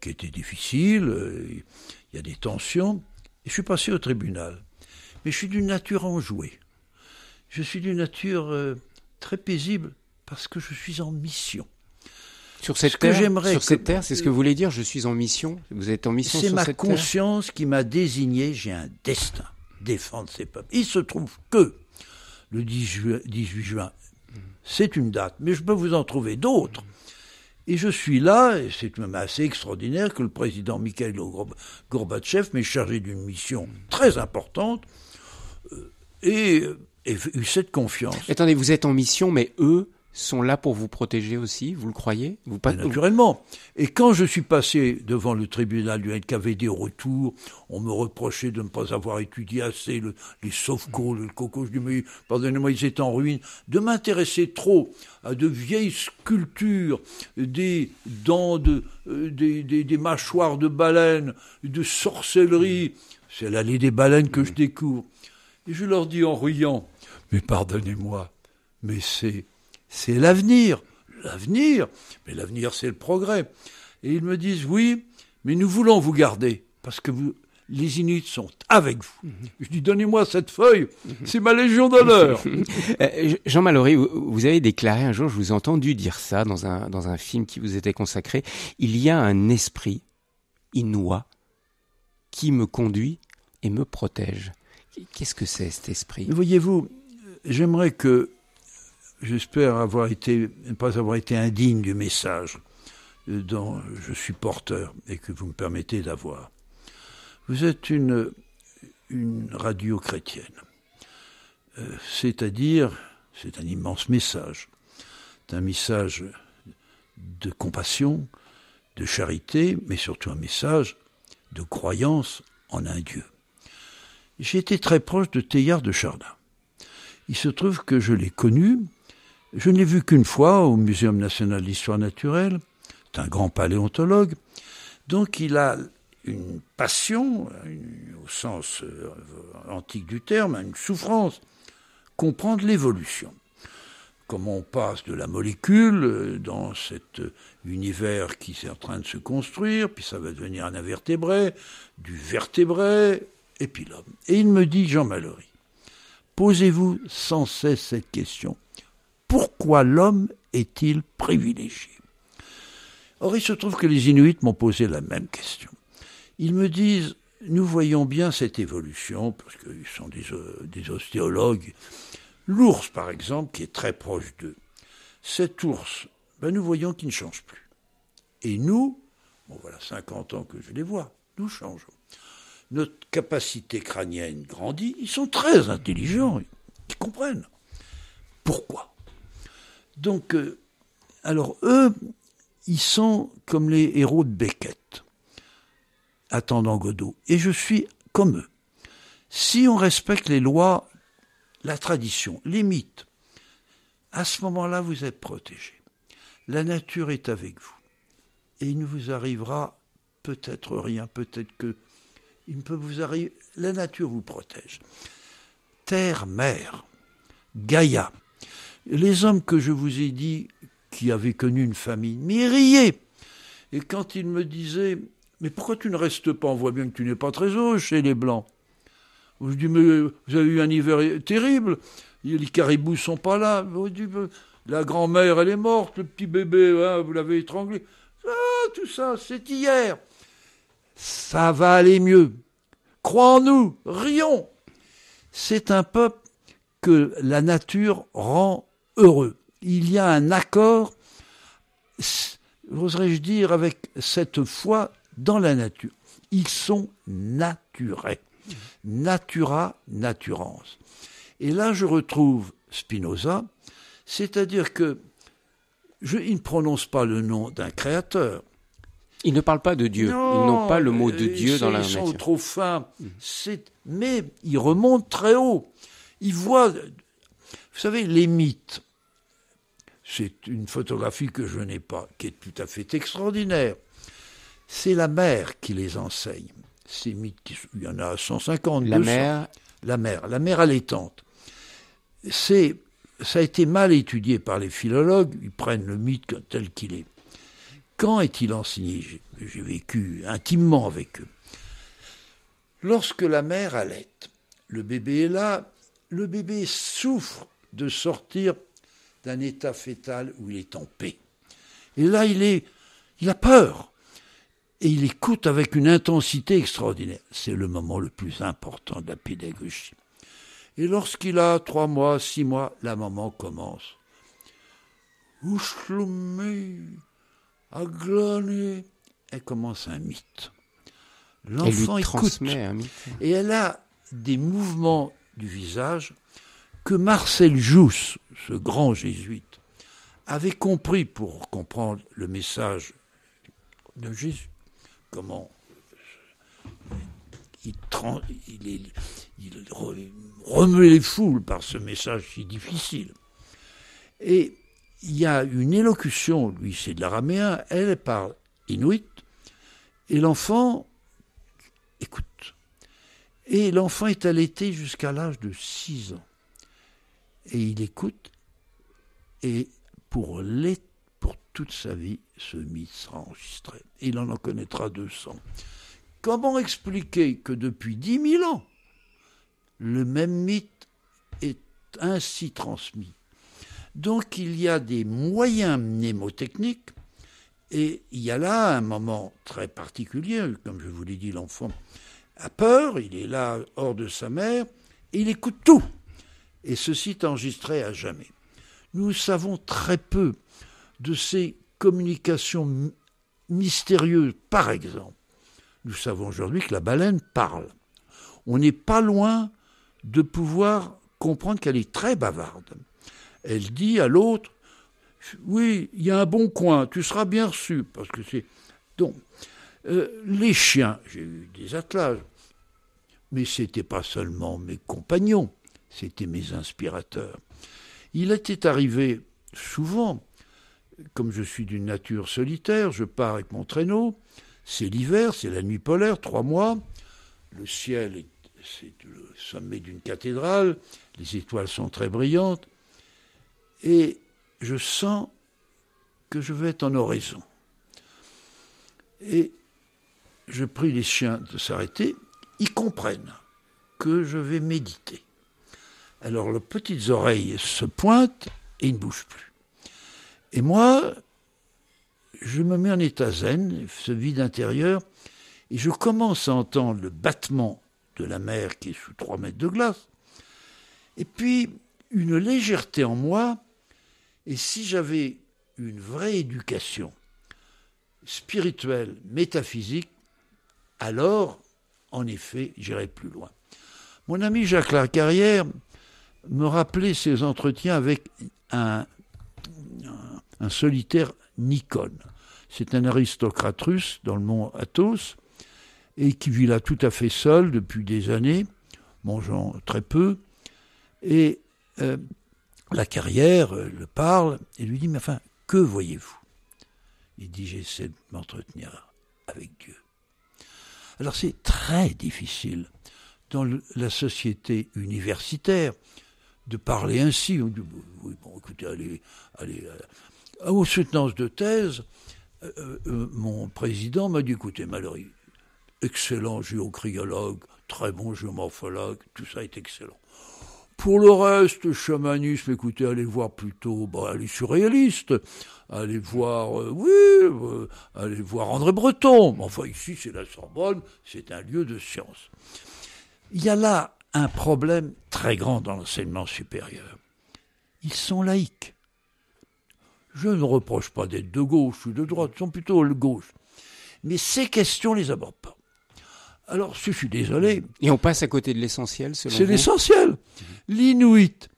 qui était difficile, euh, il y a des tensions, je suis passé au tribunal. Mais je suis d'une nature enjouée. Je suis d'une nature euh, très paisible parce que je suis en mission. Sur cette terre, sur cette terre, c'est ce que vous voulez dire. Je suis en mission. Vous êtes en mission. C'est ma conscience qui m'a désigné. J'ai un destin. défendre ses peuples. Il se trouve que le 18 juin, c'est une date, mais je peux vous en trouver d'autres. Et je suis là, et c'est même assez extraordinaire que le président Mikhail Gorbatchev m'ait chargé d'une mission très importante euh, et, et eu cette confiance. Attendez, vous êtes en mission, mais eux, sont là pour vous protéger aussi, vous le croyez? Vous pas... Naturellement. Et quand je suis passé devant le tribunal du NKVD au retour, on me reprochait de ne pas avoir étudié assez les sauve-cours, le coco. Je dis, mais pardonnez-moi, ils étaient en ruine. De m'intéresser trop à de vieilles sculptures, des dents de, euh, des, des, des, mâchoires de baleines, de sorcellerie. C'est l'allée des baleines que je découvre. Et je leur dis en riant, mais pardonnez-moi, mais c'est c'est l'avenir. L'avenir, mais l'avenir c'est le progrès. Et ils me disent oui, mais nous voulons vous garder parce que vous, les Inuits sont avec vous. Je dis donnez-moi cette feuille, c'est ma légion d'honneur. <laughs> Euh, Jean Mallory, vous avez déclaré un jour, je vous ai entendu dire ça dans un, dans un film qui vous était consacré, il y a un esprit inouï qui me conduit et me protège. Qu'est-ce que c'est cet esprit? Voyez-vous, j'aimerais que J'espère avoir été, pas avoir été indigne du message dont je suis porteur et que vous me permettez d'avoir. Vous êtes une, une radio chrétienne. Euh, c'est-à-dire, c'est un immense message. C'est un message de compassion, de charité, mais surtout un message de croyance en un Dieu. J'ai été très proche de Théard de Chardin. Il se trouve que je l'ai connu je ne l'ai vu qu'une fois au Muséum national d'histoire naturelle. C'est un grand paléontologue. Donc il a une passion, au sens euh, antique du terme, une souffrance, comprendre l'évolution. Comment on passe de la molécule euh, dans cet univers qui est en train de se construire, puis ça va devenir un invertébré, du vertébré, et puis l'homme. Et il me dit, Jean Mallory, posez-vous sans cesse cette question pourquoi l'homme est-il privilégié? Or, il se trouve que les Inuits m'ont posé la même question. Ils me disent, nous voyons bien cette évolution, parce qu'ils sont des, des ostéologues. L'ours, par exemple, qui est très proche d'eux, cet ours, ben nous voyons qu'il ne change plus. Et nous, bon voilà 50 ans que je les vois, nous changeons. Notre capacité crânienne grandit, ils sont très intelligents, ils comprennent. Pourquoi? Donc, euh, alors eux, ils sont comme les héros de Beckett, attendant Godot. Et je suis comme eux. Si on respecte les lois, la tradition, les mythes, à ce moment-là, vous êtes protégé. La nature est avec vous. Et il ne vous arrivera peut-être rien, peut-être que il ne peut vous arriver. La nature vous protège. Terre, mer, Gaïa, les hommes que je vous ai dit qui avaient connu une famine m'y riaient. Et quand ils me disaient Mais pourquoi tu ne restes pas? On voit bien que tu n'es pas très heureux chez les Blancs. Je dis Mais vous avez eu un hiver terrible. Les caribous sont pas là. La grand-mère, elle est morte. Le petit bébé, hein, vous l'avez étranglé. Ah, tout ça, c'est hier. Ça va aller mieux. Crois en nous, rions. C'est un peuple que la nature rend heureux. Il y a un accord, oserais-je dire, avec cette foi dans la nature. Ils sont naturels. Natura naturans. Et là, je retrouve Spinoza, c'est-à-dire que je, il ne prononce pas le nom d'un créateur. Il ne parle pas de Dieu. ils n'ont pas le mot de Dieu dans la Ils sont trop fins. Mais il remonte très haut. Il voit vous savez, les mythes, c'est une photographie que je n'ai pas, qui est tout à fait extraordinaire. C'est la mer qui les enseigne. Ces mythes, il y en a 150, la mer La mer, la mer allaitante. C'est, ça a été mal étudié par les philologues, ils prennent le mythe tel qu'il est. Quand est-il enseigné? J'ai vécu intimement avec eux. Lorsque la mère allait, le bébé est là, le bébé souffre de sortir d'un état fétal où il est en paix. Et là, il est, il a peur. et il écoute avec une intensité extraordinaire. C'est le moment le plus important de la pédagogie. Et lorsqu'il a trois mois, six mois, la maman commence. Elle commence un mythe. L'enfant écoute. Et elle a des mouvements du visage que Marcel Jousse, ce grand jésuite, avait compris pour comprendre le message de Jésus comment il, il, les foules par ce message si difficile. Et il y a une élocution, lui c'est de l'araméen, elle parle inuit, et l'enfant écoute. Et l'enfant est allaité jusqu'à l'âge de 6 ans. Et il écoute, et pour toute sa vie, ce mythe sera enregistré. Il en en connaîtra 200. Comment expliquer que depuis 10 000 ans, le même mythe est ainsi transmis? Donc il y a des moyens mnémotechniques et il y a là un moment très particulier, comme je vous l'ai dit, l'enfant a peur, il est là hors de sa mère, et il écoute tout. Et ceci est enregistré à jamais. Nous savons très peu de ces communications mystérieuses. Par exemple, nous savons aujourd'hui que la baleine parle. On n'est pas loin de pouvoir comprendre qu'elle est très bavarde. Elle dit à l'autre Oui, il y a un bon coin, tu seras bien reçu. Parce que c'est. Donc, euh, les chiens, j'ai eu des attelages, mais ce n'était pas seulement mes compagnons, c'était mes inspirateurs. Il était arrivé souvent comme je suis d'une nature solitaire, je pars avec mon traîneau. C'est l'hiver, c'est la nuit polaire, trois mois. Le ciel, est, c'est le sommet d'une cathédrale. Les étoiles sont très brillantes. Et je sens que je vais être en oraison. Et je prie les chiens de s'arrêter. Ils comprennent que je vais méditer. Alors leurs petites oreilles se pointent et ne bougent plus. Et moi, je me mets en état zen, ce vide intérieur, et je commence à entendre le battement de la mer qui est sous trois mètres de glace, et puis une légèreté en moi, et si j'avais une vraie éducation spirituelle, métaphysique, alors, en effet, j'irai plus loin. Mon ami Jacques Lacarrière me rappelait ses entretiens avec un solitaire Nikon. C'est un aristocrate russe dans le mont Athos et qui vit là tout à fait seul depuis des années, mangeant très peu. Et euh, la carrière euh, le parle et lui dit Mais enfin, que voyez-vous? Il dit J'essaie de m'entretenir avec Dieu. Alors c'est très difficile dans la société universitaire de parler ainsi. On dit, oui, bon, écoutez, allez, allez, euh, aux soutenances de thèse, euh, euh, euh, mon président m'a dit écoutez, Mallory, excellent géocryologue, très bon géomorphologue, tout ça est excellent. Pour le reste, chamanisme, écoutez, allez voir plutôt, bah, allez surréaliste, allez voir, oui, allez voir André Breton. Enfin, ici, c'est la Sorbonne, c'est un lieu de science. Il y a là un problème très grand dans l'enseignement supérieur. Ils sont laïcs. Je ne reproche pas d'être de gauche ou de droite, ils sont plutôt de gauche. Mais ces questions ne les abordent pas. Alors, je suis désolé. Et on passe à côté de l'essentiel, selon C'est l'essentiel. L'Inuit,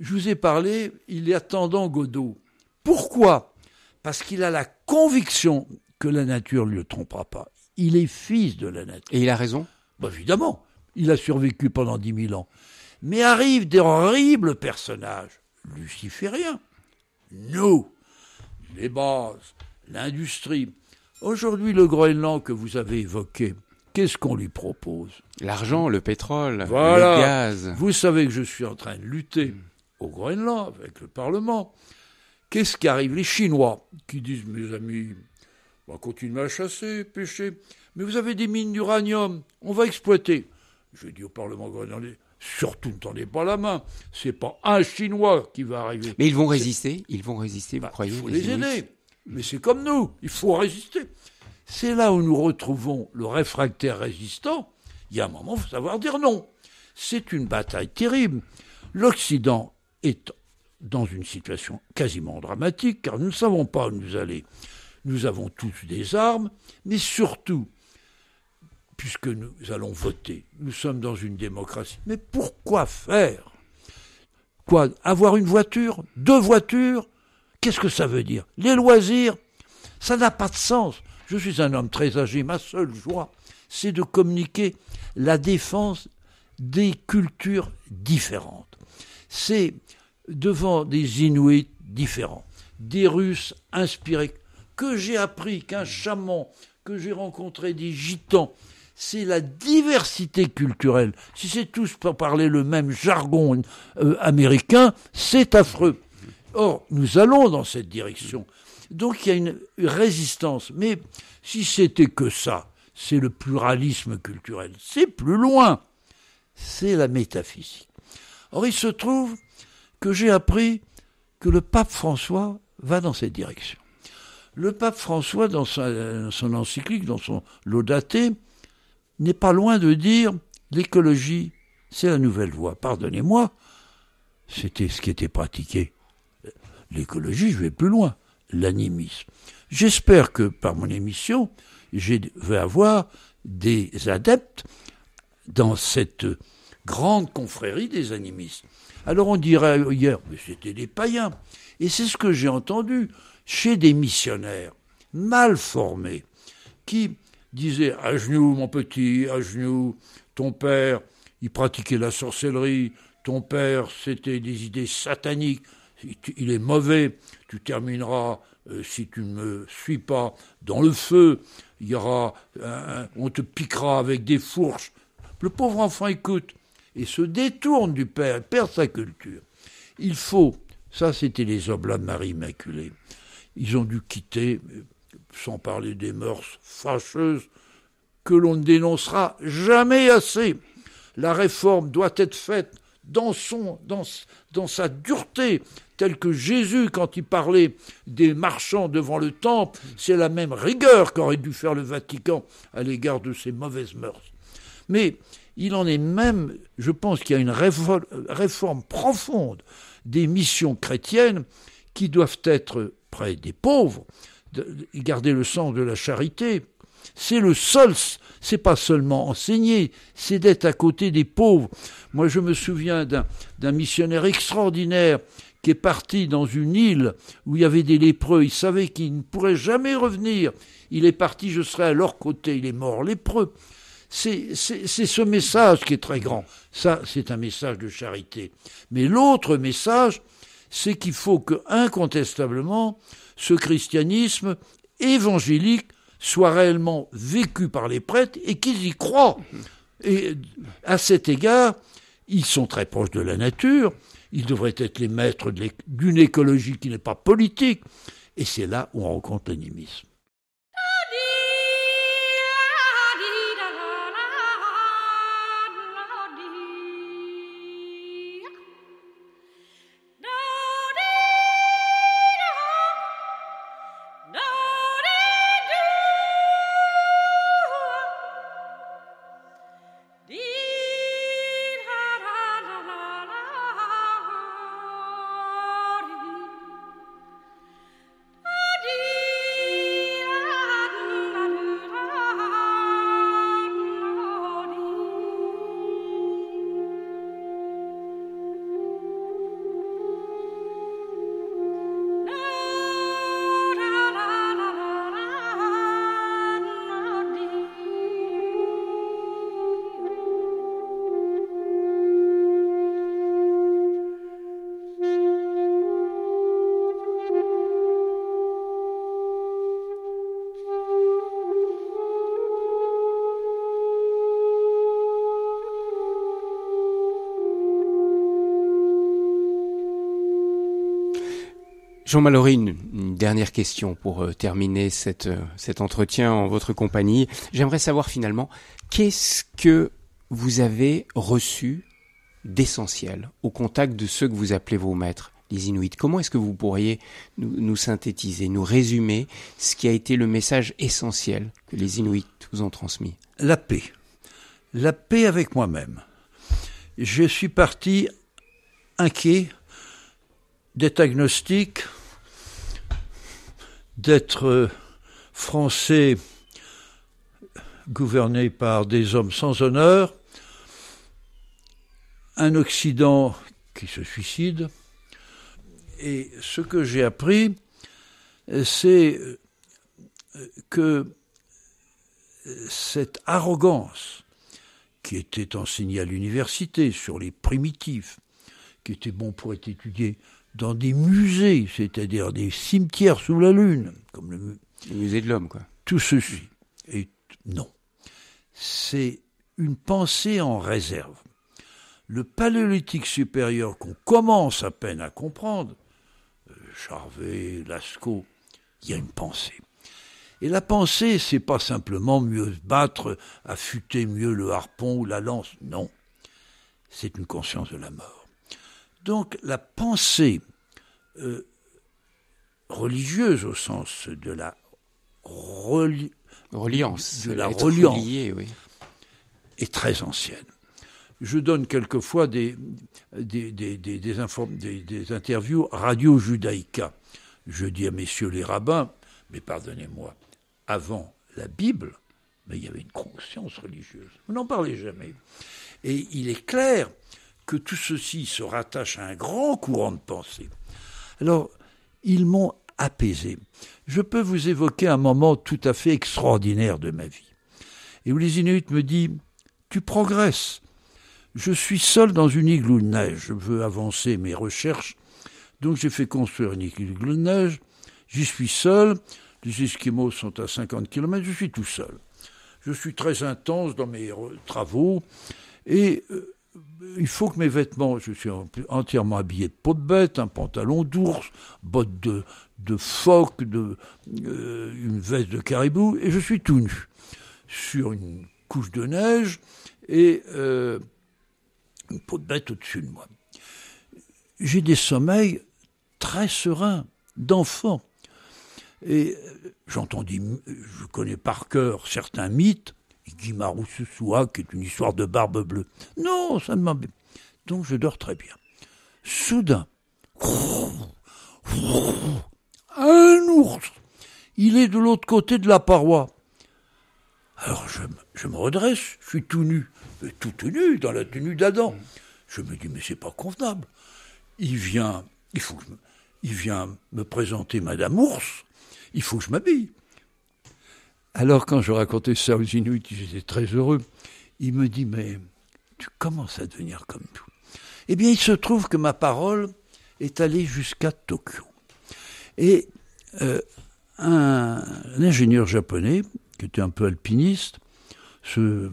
je vous ai parlé, il est attendant Godot. Pourquoi? Parce qu'il a la conviction que la nature ne le trompera pas. Il est fils de la nature. Et il a raison? Bah, Évidemment. Il a survécu pendant dix mille ans. Mais arrivent des horribles personnages, lucifériens, nous, les bases, l'industrie. Aujourd'hui, le Groenland que vous avez évoqué, qu'est-ce qu'on lui propose? L'argent, le pétrole, le gaz. Vous savez que je suis en train de lutter au Groenland avec le Parlement. Qu'est-ce qui arrive Les Chinois qui disent, mes amis, on va continuer à chasser, pêcher, mais vous avez des mines d'uranium, on va exploiter. Je dis au Parlement groenlandais, surtout ne tendez pas la main. C'est pas un Chinois qui va arriver. Mais ils vont résister. Ils vont résister, vous bah, croyez Il faut les, aider. Mais c'est comme nous. Il faut résister. c'est là où nous retrouvons le réfractaire résistant. Il y a un moment, il faut savoir dire non. C'est une bataille terrible. L'Occident est dans une situation quasiment dramatique, car nous ne savons pas où nous aller. Nous avons tous des armes, mais surtout, puisque nous allons voter, nous sommes dans une démocratie. Mais pourquoi faire? Quoi? Avoir une voiture? Deux voitures? Qu'est-ce que ça veut dire? Les loisirs? Ça n'a pas de sens. Je suis un homme très âgé, ma seule joie, c'est de communiquer la défense des cultures différentes. C'est devant des Inuits différents, des Russes inspirés, que j'ai appris qu'un chaman, que j'ai rencontré des gitans, c'est la diversité culturelle. Si c'est tous pour parler le même jargon euh, américain, c'est affreux. Or, nous allons dans cette direction. Donc il y a une résistance. Mais si c'était que ça, c'est le pluralisme culturel. C'est plus loin. C'est la métaphysique. Or, il se trouve que j'ai appris que le pape François va dans cette direction. Le pape François, dans son encyclique, dans son Laudaté, n'est pas loin de dire l'écologie, c'est la nouvelle voie. Pardonnez-moi, c'était ce qui était pratiqué. L'écologie, je vais plus loin, l'animisme. J'espère que par mon émission, je vais avoir des adeptes dans cette grande confrérie des animistes. Alors on dirait hier, mais c'était des païens. Et c'est ce que j'ai entendu chez des missionnaires mal formés qui disaient à genoux, mon petit, à genoux, ton père, il pratiquait la sorcellerie, ton père, c'était des idées sataniques, il est mauvais, tu termineras, euh, si tu ne me suis pas, dans le feu, il y aura, on te piquera avec des fourches. Le pauvre enfant écoute et se détourne du Père, perd sa culture. Il faut, ça c'était les Oblats de Marie Immaculée, ils ont dû quitter, sans parler des mœurs fâcheuses, que l'on ne dénoncera jamais assez. La réforme doit être faite dans, sa dureté, telle que Jésus, quand il parlait des marchands devant le temple, c'est la même rigueur qu'aurait dû faire le Vatican à l'égard de ces mauvaises mœurs. Mais il en est même, je pense qu'il y a une réforme profonde des missions chrétiennes qui doivent être près des pauvres, garder le sens de la charité. C'est le seul, c'est pas seulement enseigner, c'est d'être à côté des pauvres. Moi, je me souviens d'un missionnaire extraordinaire qui est parti dans une île où il y avait des lépreux. Il savait qu'il ne pourrait jamais revenir. Il est parti, je serai à leur côté. Il est mort lépreux. C'est ce message qui est très grand. Ça, c'est un message de charité. Mais l'autre message, c'est qu'il faut que, incontestablement, ce christianisme évangélique soit réellement vécu par les prêtres et qu'ils y croient. Et à cet égard, ils sont très proches de la nature, ils devraient être les maîtres d'une écologie qui n'est pas politique, et c'est là où on rencontre l'animisme. Jean Mallory, une, dernière question pour euh, terminer euh, cet entretien en votre compagnie. J'aimerais savoir finalement, qu'est-ce que vous avez reçu d'essentiel au contact de ceux que vous appelez vos maîtres, les Inuits? Comment est-ce que vous pourriez nous, synthétiser, nous résumer ce qui a été le message essentiel que les Inuits vous ont transmis? La paix. La paix avec moi-même. Je suis parti inquiet d'être agnostique, d'être français gouverné par des hommes sans honneur, un Occident qui se suicide, et ce que j'ai appris, c'est que cette arrogance qui était enseignée à l'université sur les primitifs, qui était bon pour être étudié dans des musées, c'est-à-dire des cimetières sous la lune, comme le, musée de l'homme, quoi. Tout ceci est non. C'est une pensée en réserve. Le paléolithique supérieur qu'on commence à peine à comprendre, euh, Charvet, Lascaux, il y a une pensée. Et la pensée, c'est pas simplement mieux se battre, affûter mieux le harpon ou la lance, non. C'est une conscience de la mort. Donc la pensée euh, religieuse au sens de la reliance, de la reliance est très ancienne. Je donne quelquefois des, des, des, des, des interviews Radio Judaïka. Je dis à messieurs les rabbins, mais pardonnez-moi, avant la Bible, mais il y avait une conscience religieuse. Vous n'en parlez jamais. Et il est clair tout ceci se rattache à un grand courant de pensée. Alors, ils m'ont apaisé. Je peux vous évoquer un moment tout à fait extraordinaire de ma vie, et où les Inuits me disent Tu progresses. Je suis seul dans une igloo de neige. Je veux avancer mes recherches. Donc j'ai fait construire une igloo de neige. J'y suis seul. Les Esquimaux sont à 50 km. Je suis tout seul. Je suis très intense dans mes travaux. Et euh, il faut que mes vêtements, je suis entièrement habillé de peau de bête, un pantalon d'ours, bottes de, phoque, euh, une veste de caribou, et je suis tout nu, sur une couche de neige et euh, une peau de bête au-dessus de moi. J'ai des sommeils très sereins, d'enfant. Et euh, j'entends, je connais par cœur certains mythes, Guimarou qui est une histoire de barbe bleue. Non, ça ne m'embête. Donc je dors très bien. Soudain, un ours. Il est de l'autre côté de la paroi. Alors je, me redresse, je suis tout nu, tout nu, dans la tenue d'Adam. Je me dis, mais c'est pas convenable. Il vient, il faut il vient me présenter Madame Ours, il faut que je m'habille. Alors quand je racontais ça aux Inuits, j'étais très heureux. Il me dit, mais tu commences à devenir comme tout. Eh bien, il se trouve que ma parole est allée jusqu'à Tokyo. Et euh, un, ingénieur japonais, qui était un peu alpiniste, se, euh,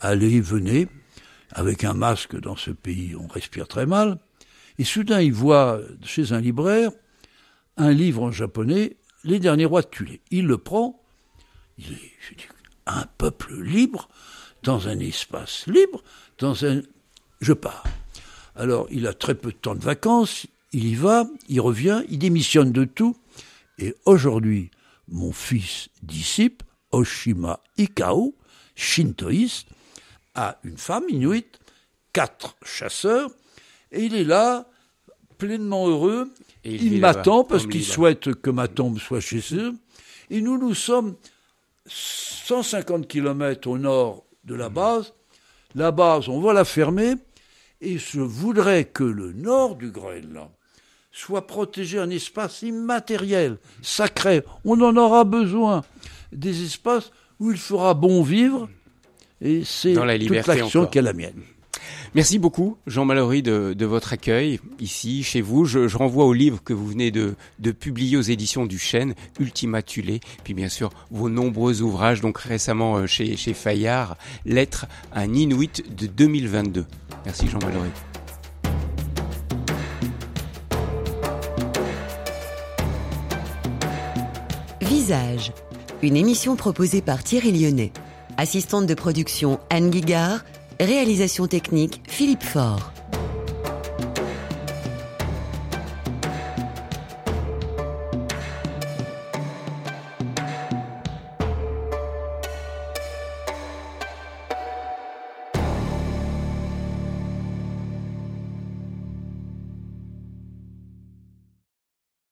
allait, venait, avec un masque dans ce pays, on respire très mal, et soudain il voit chez un libraire un livre en japonais, Les derniers rois de Tulé. Il le prend, il est, un peuple libre, dans un espace libre, dans un... Je pars. Alors, il a très peu de temps de vacances, il y va, il revient, il démissionne de tout, et aujourd'hui, mon fils disciple, Oshima Ikao, shintoïste, a une femme inuite, quatre chasseurs, et il est là, pleinement heureux, et il, m'attend parce qu'il souhaite que ma tombe soit chez eux, et nous, nous sommes 150 km au nord de la base. La base, on va la fermer, et je voudrais que le nord du Groenland soit protégé un espace immatériel, sacré. On en aura besoin. Des espaces où il fera bon vivre, et c'est toute l'action qui est la mienne. Merci beaucoup, Jean Mallory, de, votre accueil ici, chez vous. Je, renvoie au livre que vous venez de, publier aux éditions du Chêne, Ultima Thule, puis bien sûr vos nombreux ouvrages, donc récemment euh, chez, chez Fayard, Lettre à un Inuit de 2022. Merci, Jean Mallory. Visage, une émission proposée par Thierry Lyonnais. Assistante de production Anne Guigard, Réalisation technique Philippe Faure.